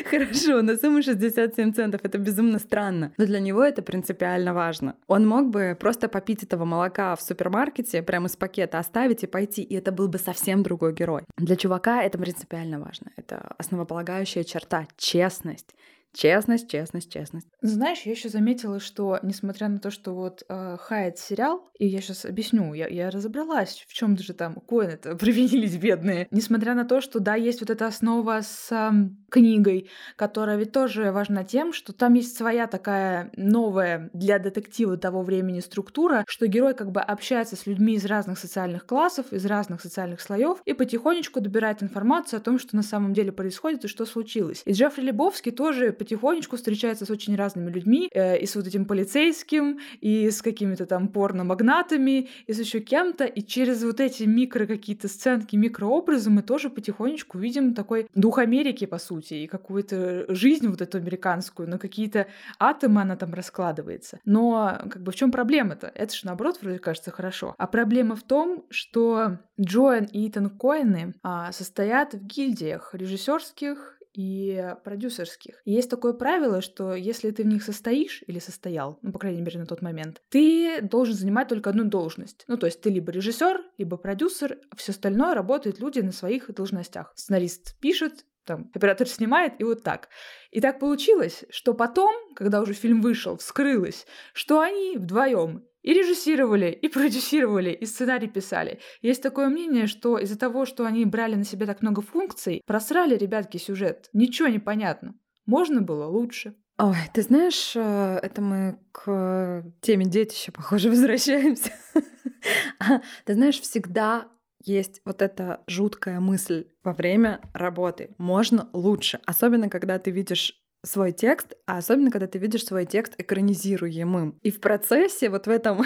Хорошо, на сумму 67 центов это безумно странно, но для него это принципиально важно. Он мог бы просто попить этого молока в супермаркете, прямо из пакета оставить и пойти, и это был бы совсем другой герой. Для чувака это принципиально важно. Это основополагающая черта — честность. Честность, честность, честность. Знаешь, я еще заметила, что несмотря на то, что вот э, Хайд сериал, и я сейчас объясню, я, я разобралась, в чем же там коины это провинились бедные. Несмотря на то, что да, есть вот эта основа с книгой, которая ведь тоже важна тем, что там есть своя такая новая для детектива того времени структура, что герой как бы общается с людьми из разных социальных классов, из разных социальных слоев и потихонечку добирает информацию о том, что на самом деле происходит и что случилось. И Джеффри Лебовский тоже потихонечку встречается с очень разными людьми, э, и с вот этим полицейским, и с какими-то там порно-магнатами, и с еще кем-то, и через вот эти микро какие-то сценки, микрообразы мы тоже потихонечку видим такой дух Америки, по сути, и какую-то жизнь вот эту американскую, на какие-то атомы она там раскладывается. Но как бы в чем проблема-то? Это же наоборот вроде кажется хорошо. А проблема в том, что Джоэн и Итан Коэны а, состоят в гильдиях режиссерских и продюсерских. И есть такое правило, что если ты в них состоишь или состоял, ну, по крайней мере, на тот момент, ты должен занимать только одну должность. Ну, то есть ты либо режиссер, либо продюсер, все остальное работают люди на своих должностях. Сценарист пишет, там, оператор снимает, и вот так. И так получилось, что потом, когда уже фильм вышел, вскрылось, что они вдвоем и режиссировали, и продюсировали, и сценарий писали. Есть такое мнение, что из-за того, что они брали на себя так много функций, просрали ребятки сюжет. Ничего не понятно. Можно было лучше. Ой, ты знаешь, э, это мы к теме детища, похоже, возвращаемся. Ты знаешь, всегда есть вот эта жуткая мысль во время работы. Можно лучше, особенно когда ты видишь свой текст, а особенно когда ты видишь свой текст экранизируемым. И в процессе, вот в этом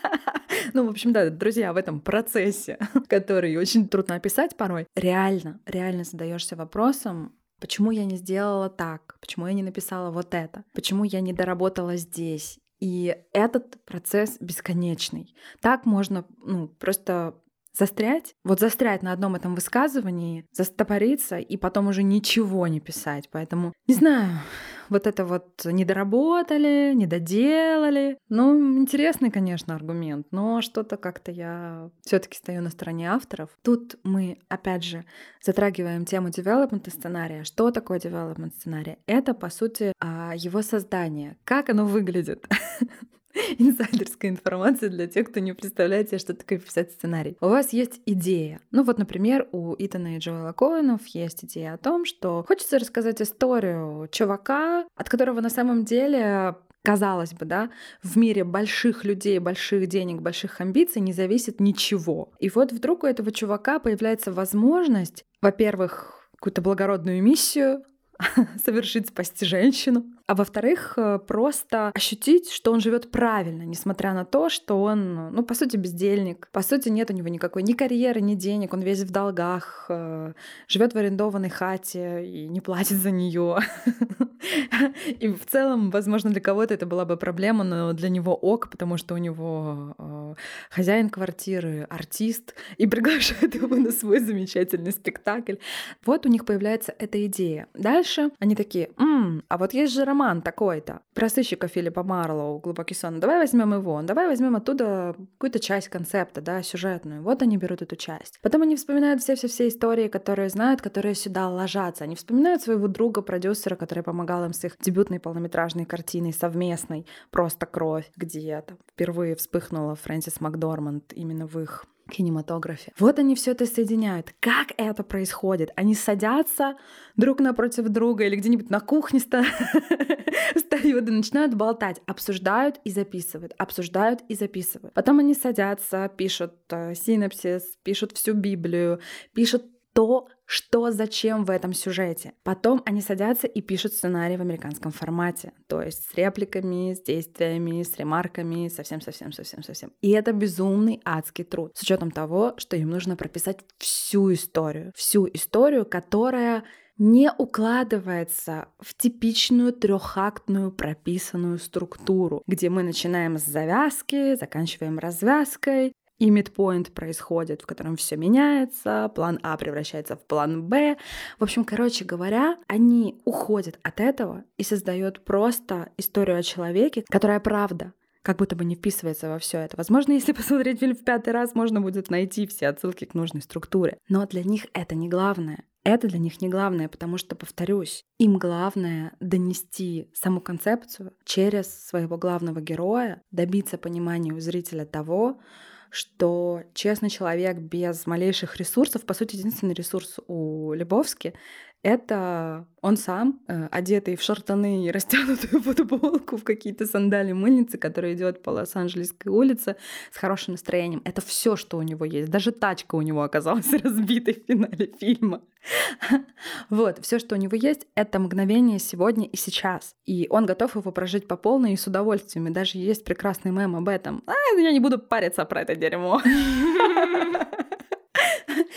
ну, в общем, да, друзья, в этом процессе, который очень трудно описать порой, реально, реально задаешься вопросом, почему я не сделала так, почему я не написала вот это, почему я не доработала здесь. И этот процесс бесконечный. Так можно ну, просто застрять, вот застрять на одном этом высказывании, застопориться и потом уже ничего не писать. Поэтому, не знаю, вот это вот не доработали, не. Ну, интересный, конечно, аргумент, но что-то как-то я все таки стою на стороне авторов. Тут мы, опять же, затрагиваем тему девелопмента сценария. Что такое девелопмент сценария? Это, по сути, а, его создание. Как оно выглядит? инсайдерская информация для тех, кто не представляет себе, что такое писать сценарий. У вас есть идея. Ну вот, например, у Итана и Джоэла Коэнов есть идея о том, что хочется рассказать историю чувака, от которого на самом деле казалось бы, да, в мире больших людей, больших денег, больших амбиций не зависит ничего. И вот вдруг у этого чувака появляется возможность, во-первых, какую-то благородную миссию совершить, спасти женщину. А во-вторых, э, просто ощутить, что он живет правильно, несмотря на то, что он, ну, по сути, бездельник. По сути, нет у него никакой ни карьеры, ни денег, он весь в долгах, э, живет в арендованной хате и не платит за нее. И в целом, возможно, для кого-то это была бы проблема, но для него ок, потому что у него э, хозяин квартиры, артист, и приглашает его на свой замечательный спектакль. Вот у них появляется эта идея. Дальше они такие, а вот есть же роман такой-то про сыщика Филиппа Марлоу «Глубокий сон». Давай возьмем его, давай возьмем оттуда какую-то часть концепта, да, сюжетную. Вот они берут эту часть. Потом они вспоминают все-все-все истории, которые знают, которые сюда ложатся. Они вспоминают своего друга-продюсера, который помогал им с их дебютной полнометражной картиной совместной «Просто кровь», где там впервые вспыхнула Фрэнсис Макдорманд именно в их кинематографе. Вот они все это соединяют. Как это происходит? Они садятся друг напротив друга или где-нибудь на кухне встают и начинают болтать, обсуждают и записывают, обсуждают и записывают. Потом они садятся, пишут э, синапсис, пишут всю Библию, пишут то, что зачем в этом сюжете. Потом они садятся и пишут сценарий в американском формате, то есть с репликами, с действиями, с ремарками, совсем-совсем-совсем-совсем. И это безумный адский труд, с учетом того, что им нужно прописать всю историю, всю историю, которая не укладывается в типичную трехактную прописанную структуру, где мы начинаем с завязки, заканчиваем развязкой, и мидпоинт происходит, в котором все меняется, план А превращается в план Б. В общем, короче говоря, они уходят от этого и создают просто историю о человеке, которая правда как будто бы не вписывается во все это. Возможно, если посмотреть фильм в пятый раз, можно будет найти все отсылки к нужной структуре. Но для них это не главное. Это для них не главное, потому что, повторюсь, им главное донести саму концепцию через своего главного героя, добиться понимания у зрителя того, что честный человек без малейших ресурсов, по сути, единственный ресурс у Лебовски — Это он сам, э, одетый в шортаны и растянутую футболку, в какие-то сандали мыльницы, который идет по Лос-Анджелесской улице с хорошим настроением. Это все, что у него есть. Даже тачка у него оказалась разбитой в финале фильма. Вот, все, что у него есть, это мгновение сегодня и сейчас. И он готов его прожить по полной и с удовольствием. И даже есть прекрасный мем об этом. А, я не буду париться про это дерьмо.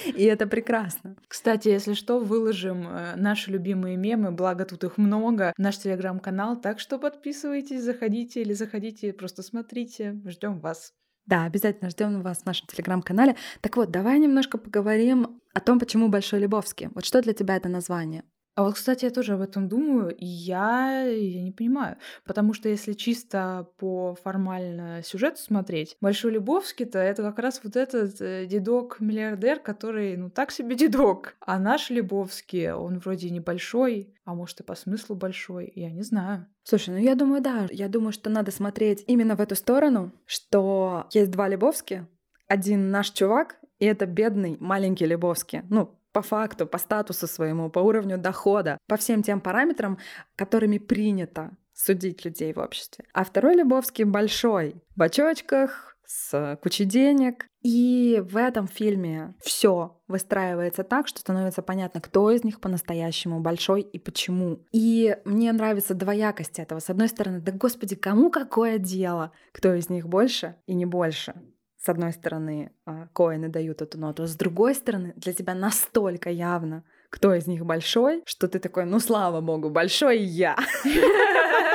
И это прекрасно. Кстати, если что, выложим э, наши любимые мемы, благо тут их много, наш телеграм-канал, так что подписывайтесь, заходите или заходите, просто смотрите, ждем вас. Да, обязательно ждем вас в нашем телеграм-канале. Так вот, давай немножко поговорим о том, почему Большой Лебовский. Вот что для тебя это название? А вот, кстати, я тоже об этом думаю, и я, я не понимаю. Потому что если чисто по формально сюжету смотреть, Большой Любовский-то это как раз вот этот э, дедок-миллиардер, который, ну, так себе дедок. А наш Любовский, он вроде небольшой, а может и по смыслу большой, я не знаю. Слушай, ну я думаю, да. Я думаю, что надо смотреть именно в эту сторону, что есть два Лебовски, один наш чувак, и это бедный маленький Лебовский. Ну, по факту, по статусу своему, по уровню дохода, по всем тем параметрам, которыми принято судить людей в обществе. А второй Лебовский большой, в очочках, с кучей денег. И в этом фильме все выстраивается так, что становится понятно, кто из них по-настоящему большой и почему. И мне нравится двоякость этого. С одной стороны, да господи, кому какое дело, кто из них больше и не больше с одной стороны, а, коины дают эту ноту, а с другой стороны, для тебя настолько явно, кто из них большой, что ты такой, ну слава богу, большой я.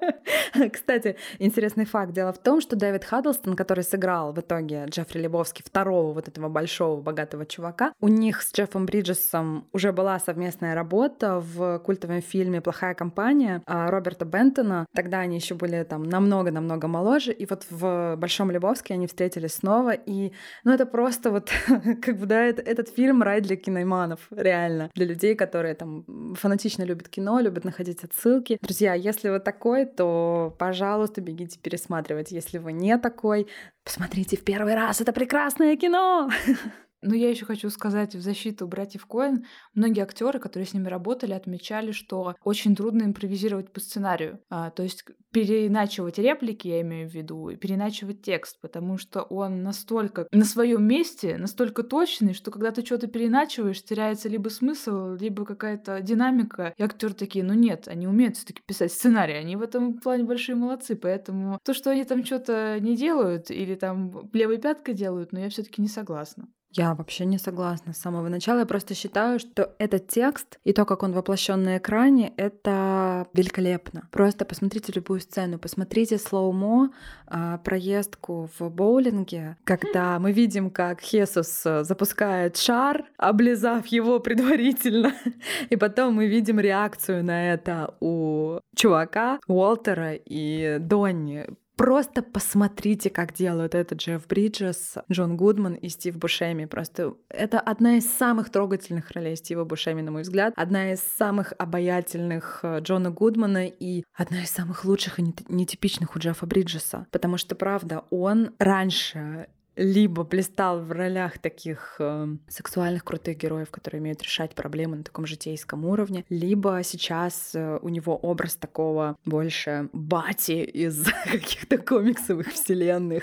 Кстати, интересный факт. Дело в том, что Дэвид Хаддлстон, который сыграл в итоге Джеффри Лебовски, второго вот этого большого богатого чувака, у них с Джеффом Бриджесом уже была совместная работа в культовом фильме «Плохая компания» а, Роберта Бентона. Тогда они еще были там намного-намного моложе, и вот в «Большом Лебовске» они встретились снова, и ну это просто вот как бы, да, это, этот фильм рай для киноманов, реально, для людей, которые там фанатично любят кино, любят находить отсылки. Друзья, если вы такой, то, пожалуйста, бегите пересматривать. Если вы не такой, посмотрите в первый раз, это прекрасное кино! Но я еще хочу сказать в защиту братьев Коэн. Многие актеры, которые с ними работали, отмечали, что очень трудно импровизировать по сценарию. А, то есть переиначивать реплики, я имею в виду, и переиначивать текст, потому что он настолько на своем месте, настолько точный, что когда ты что-то переиначиваешь, теряется либо смысл, либо какая-то динамика. И актеры такие, ну нет, они умеют все-таки писать сценарий, они в этом плане большие молодцы, поэтому то, что они там что-то не делают или там левой пяткой делают, но я все-таки не согласна. Я вообще не согласна с самого начала. Я просто считаю, что этот текст и то, как он воплощен на экране, это великолепно. Просто посмотрите любую сцену, посмотрите слоумо, а, проездку в боулинге, когда мы видим, как Хесус э, запускает шар, облизав его предварительно, и потом мы видим реакцию на это у чувака, Уолтера и Донни Просто посмотрите, как делают это Джефф Бриджес, Джон Гудман и Стив Бушеми. Просто это одна из самых трогательных ролей Стива Бушеми, на мой взгляд. Одна из самых обаятельных э, Джона Гудмана и одна из самых лучших и нетипичных у Джеффа Бриджеса. Потому что, правда, он раньше либо блистал в ролях таких э, сексуальных крутых героев, которые умеют решать проблемы на таком житейском уровне, либо сейчас э, у него образ такого больше бати из каких-то комиксовых вселенных.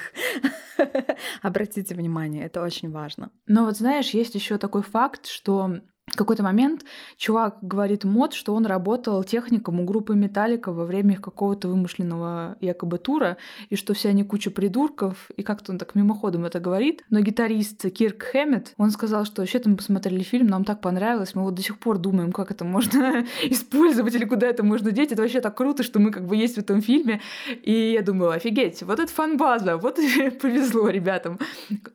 Обратите внимание, это очень важно. Но вот знаешь, есть еще такой факт, что в какой-то момент чувак говорит мод, что он работал техником у группы Металлика во время их какого-то вымышленного якобы тура, и что все они куча придурков, и как-то он так мимоходом это говорит. Но гитарист Кирк Хэммет, он сказал, что вообще-то мы посмотрели фильм, нам так понравилось, мы вот до сих пор думаем, как это можно использовать или куда это можно деть. Это вообще так круто, что мы как бы есть в этом фильме. И я думаю, офигеть, вот это фан-база, вот повезло ребятам,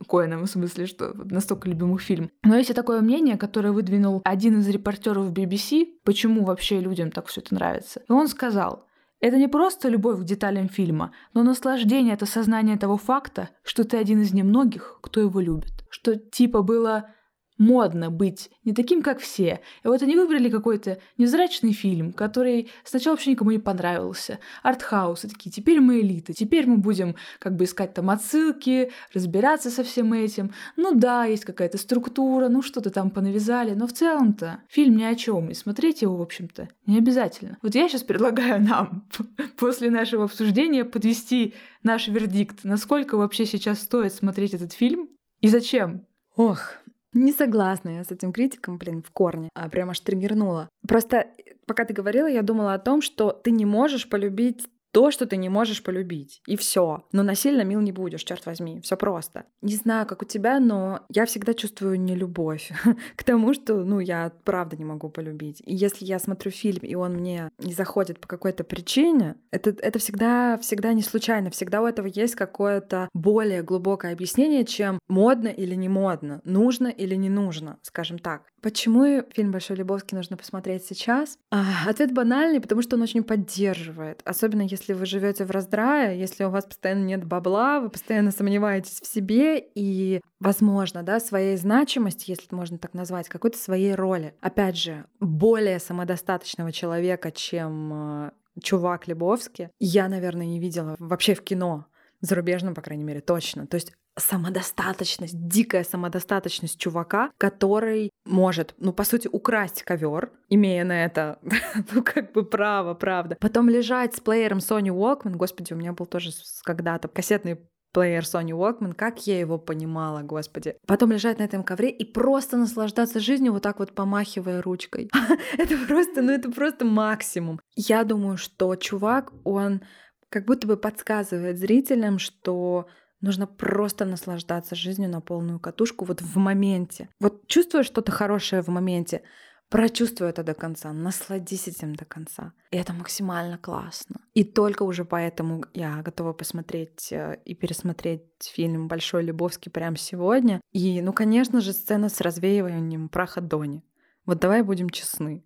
Коинам, в смысле, что настолько любимый фильм. Но есть такое мнение, которое выдвинуло выдвинул один из репортеров BBC, почему вообще людям так все это нравится. И он сказал, это не просто любовь к деталям фильма, но наслаждение это сознание того факта, что ты один из немногих, кто его любит. Что типа было модно быть не таким, как все. И вот они выбрали какой-то невзрачный фильм, который сначала вообще никому не понравился. Артхаус. И такие, теперь мы элита, теперь мы будем как бы искать там отсылки, разбираться со всем этим. Ну да, есть какая-то структура, ну что-то там понавязали, но в целом-то фильм ни о чем. И смотреть его, в общем-то, не обязательно. Вот я сейчас предлагаю нам после нашего обсуждения подвести наш вердикт, насколько вообще сейчас стоит смотреть этот фильм и зачем. Ох, не согласна я с этим критиком, блин, в корне. А прям аж триггернула. Просто пока ты говорила, я думала о том, что ты не можешь полюбить то, что ты не можешь полюбить. И все. Но насильно мил не будешь, черт возьми. Все просто. Не знаю, как у тебя, но я всегда чувствую нелюбовь к тому, что, ну, я правда не могу полюбить. И если я смотрю фильм, и он мне не заходит по какой-то причине, это, это всегда, всегда не случайно. Всегда у этого есть какое-то более глубокое объяснение, чем модно или не модно, нужно или не нужно, скажем так. Почему фильм «Большой Любовский» нужно посмотреть сейчас? А, ответ банальный, потому что он очень поддерживает. Особенно если вы живете в раздрае, если у вас постоянно нет бабла, вы постоянно сомневаетесь в себе и, возможно, да, своей значимости, если это можно так назвать, какой-то своей роли. Опять же, более самодостаточного человека, чем э, чувак Лебовский, я, наверное, не видела вообще в кино зарубежном, по крайней мере, точно. То есть самодостаточность, дикая самодостаточность чувака, который может, ну, по сути, украсть ковер, имея на это, ну, как бы право, правда. Потом лежать с плеером Sony Walkman, господи, у меня был тоже когда-то кассетный плеер Sony Walkman, как я его понимала, господи. Потом лежать на этом ковре и просто наслаждаться жизнью, вот так вот помахивая ручкой. это просто, ну это просто максимум. Я думаю, что чувак, он как будто бы подсказывает зрителям, что Нужно просто наслаждаться жизнью на полную катушку вот в моменте. Вот чувствуешь что-то хорошее в моменте, прочувствуй это до конца, насладись этим до конца. И это максимально классно. И только уже поэтому я готова посмотреть э, и пересмотреть фильм «Большой Любовский» прямо сегодня. И, ну, конечно же, сцена с развеиванием праха Дони. Вот давай будем честны.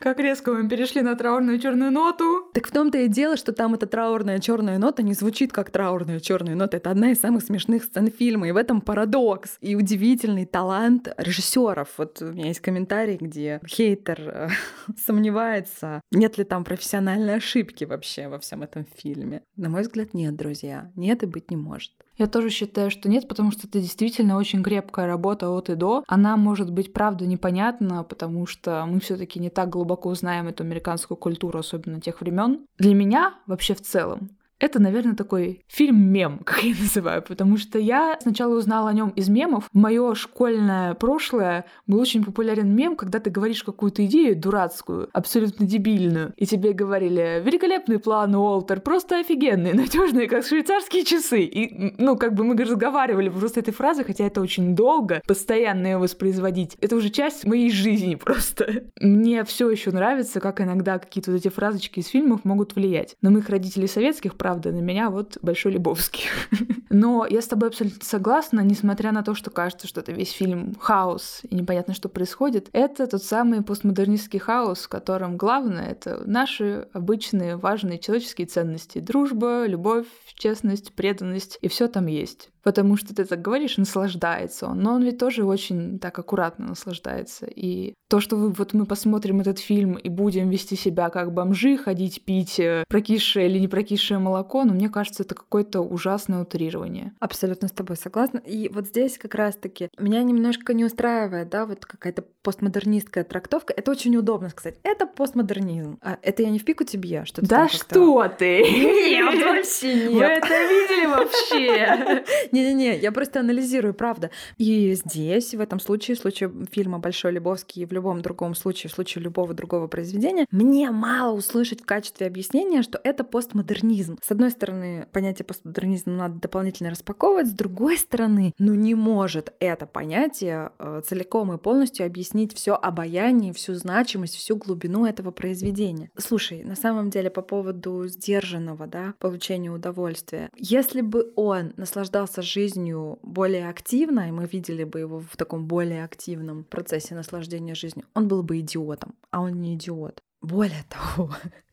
Как резко мы перешли на траурную черную ноту. Так в том-то и дело, что там эта траурная черная нота не звучит как траурная черная нота. Это одна из самых смешных сцен фильма. И в этом парадокс и удивительный талант режиссеров. Вот у меня есть комментарий, где хейтер э, сомневается, нет ли там профессиональной ошибки вообще во всем этом фильме. На мой взгляд, нет, друзья. Нет и быть не может. Я тоже считаю, что нет, потому что это действительно очень крепкая работа от и до. Она может быть, правда, непонятна, потому что мы все таки не так глубоко знаем эту американскую культуру, особенно тех времен. Для меня вообще в целом это, наверное, такой фильм-мем, как я называю, потому что я сначала узнала о нем из мемов. Мое школьное прошлое был очень популярен мем, когда ты говоришь какую-то идею дурацкую, абсолютно дебильную, и тебе говорили «Великолепный план, Уолтер, просто офигенный, надежный, как швейцарские часы». И, ну, как бы мы разговаривали просто этой фразой, хотя это очень долго, постоянно ее воспроизводить. Это уже часть моей жизни просто. Мне все еще нравится, как иногда какие-то вот эти фразочки из фильмов могут влиять. На моих родителей советских, правда, на меня вот Большой Любовский. Но я с тобой абсолютно согласна, несмотря на то, что кажется, что это весь фильм хаос и непонятно, что происходит. Это тот самый постмодернистский хаос, в котором главное — это наши обычные важные человеческие ценности. Дружба, любовь, честность, преданность, и все там есть потому что ты так говоришь, наслаждается он. Но он ведь тоже очень так аккуратно наслаждается. И то, что вы, вот мы посмотрим этот фильм и будем вести себя как бомжи, ходить пить э, прокисшее или не прокисшее молоко, но мне кажется, это какое-то ужасное утрирование. Абсолютно с тобой согласна. И вот здесь как раз-таки меня немножко не устраивает, да, вот какая-то постмодернистская трактовка. Это очень удобно сказать. Это постмодернизм. А это я не в пику тебе, что Да что ты? Нет, вообще нет. Вы это видели вообще? Не-не-не, я просто анализирую, правда. И здесь, в этом случае, в случае фильма «Большой Любовский» и в любом другом случае, в случае любого другого произведения, мне мало услышать в качестве объяснения, что это постмодернизм. С одной стороны, понятие постмодернизма надо дополнительно распаковывать, с другой стороны, ну не может это понятие э, целиком и полностью объяснить все обаяние, всю значимость, всю глубину этого произведения. Слушай, на самом деле по поводу сдержанного, да, получения удовольствия. Если бы он наслаждался жизнью более активно, и мы видели бы его в таком более активном процессе наслаждения жизнью, он был бы идиотом, а он не идиот. Более того,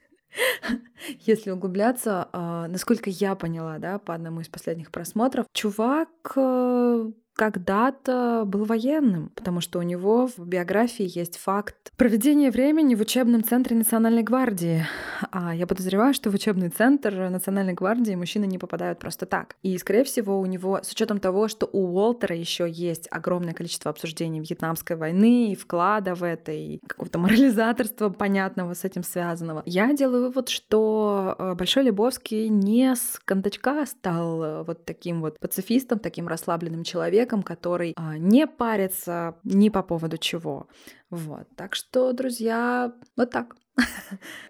если углубляться, а, насколько я поняла, да, по одному из последних просмотров, чувак э, когда-то был военным, потому что у него в биографии есть факт проведения времени в учебном центре Национальной гвардии. А я подозреваю, что в учебный центр Национальной гвардии мужчины не попадают просто так. И, скорее всего, у него, с учетом того, что у Уолтера еще есть огромное количество обсуждений Вьетнамской войны и вклада в это, и какого-то морализаторства понятного с этим связанного, я делаю вывод, что э, Большой Лебовский не с кондачка стал э, вот таким вот пацифистом, таким расслабленным человеком, который а, не парится ни по поводу чего. Вот. Так что, друзья, вот так.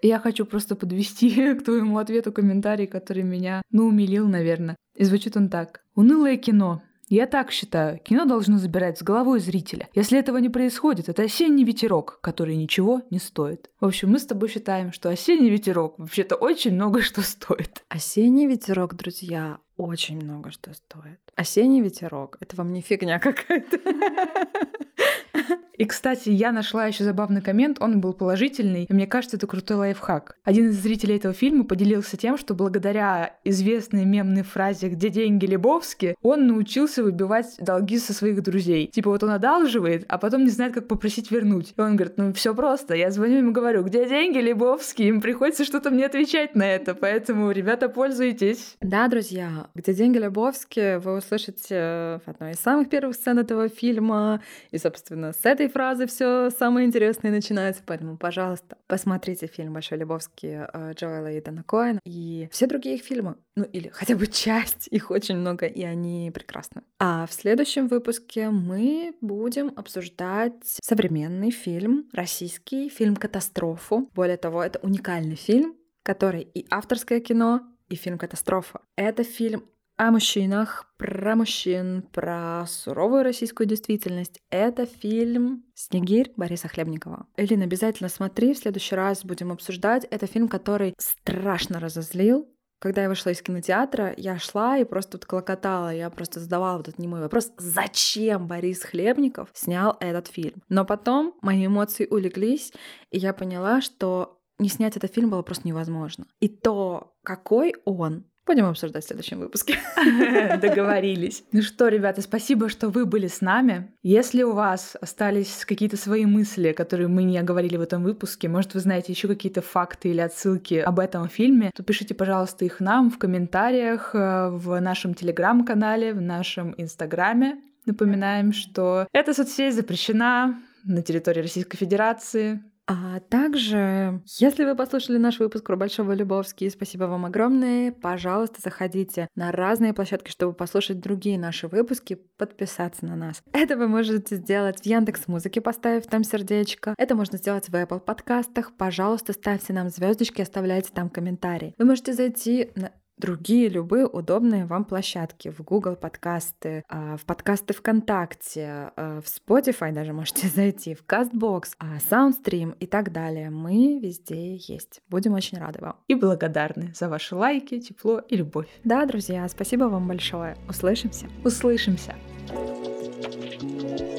Я хочу просто подвести к твоему ответу комментарий, который меня, ну, умилил, наверное. И звучит он так. Унылое кино. Я так считаю, кино должно забирать с головой зрителя. Если этого не происходит, это осенний ветерок, который ничего не стоит. В общем, мы с тобой считаем, что осенний ветерок вообще-то очень много что стоит. Осенний ветерок, друзья, очень много что стоит. Осенний ветерок — это вам не фигня какая-то. И, кстати, я нашла еще забавный коммент, он был положительный, и мне кажется, это крутой лайфхак. Один из зрителей этого фильма поделился тем, что благодаря известной мемной фразе «Где деньги Лебовски?» он научился выбивать долги со своих друзей. Типа вот он одалживает, а потом не знает, как попросить вернуть. И он говорит, ну все просто, я звоню ему и говорю, где деньги Лебовски? Им приходится что-то мне отвечать на это, поэтому, ребята, пользуйтесь. Да, друзья, где деньги Лебовски вы услышите в одной из самых первых сцен этого фильма, и, собственно, с этой фразы все самое интересное начинается, поэтому, пожалуйста, посмотрите фильм «Большой Лебовский» э, Джоэла и Дана Коэна и все другие их фильмы, ну или хотя бы часть, их очень много, и они прекрасны. А в следующем выпуске мы будем обсуждать современный фильм, российский фильм «Катастрофу». Более того, это уникальный фильм, который и авторское кино, и фильм «Катастрофа». Это фильм о мужчинах, про мужчин, про суровую российскую действительность. Это фильм «Снегирь» Бориса Хлебникова. Элина, обязательно смотри, в следующий раз будем обсуждать. Это фильм, который страшно разозлил, когда я вышла из кинотеатра, я шла и просто тут клокотала, я просто задавала вот этот немой вопрос, зачем Борис Хлебников снял этот фильм. Но потом мои эмоции улеглись, и я поняла, что не снять этот фильм было просто невозможно. И то, какой он, Будем обсуждать в следующем выпуске. Договорились. Ну что, ребята, спасибо, что вы были с нами. Если у вас остались какие-то свои мысли, которые мы не оговорили в этом выпуске, может, вы знаете еще какие-то факты или отсылки об этом фильме, то пишите, пожалуйста, их нам в комментариях э, в нашем телеграм-канале, в нашем инстаграме. Напоминаем, что эта соцсеть запрещена на территории Российской Федерации. А также, если вы послушали наш выпуск про Большого Любовский, спасибо вам огромное. Пожалуйста, заходите на разные площадки, чтобы послушать другие наши выпуски, подписаться на нас. Это вы можете сделать в Яндекс Музыке, поставив там сердечко. Это можно сделать в Apple подкастах. Пожалуйста, ставьте нам звездочки, оставляйте там комментарии. Вы можете зайти на другие любые удобные вам площадки. В Google подкасты, а, в подкасты ВКонтакте, а, в Spotify даже можете зайти, в CastBox, а, Soundstream и так далее. Мы везде есть. Будем очень рады вам. И благодарны за ваши лайки, тепло и любовь. Да, друзья, спасибо вам большое. Услышимся. Услышимся. thank you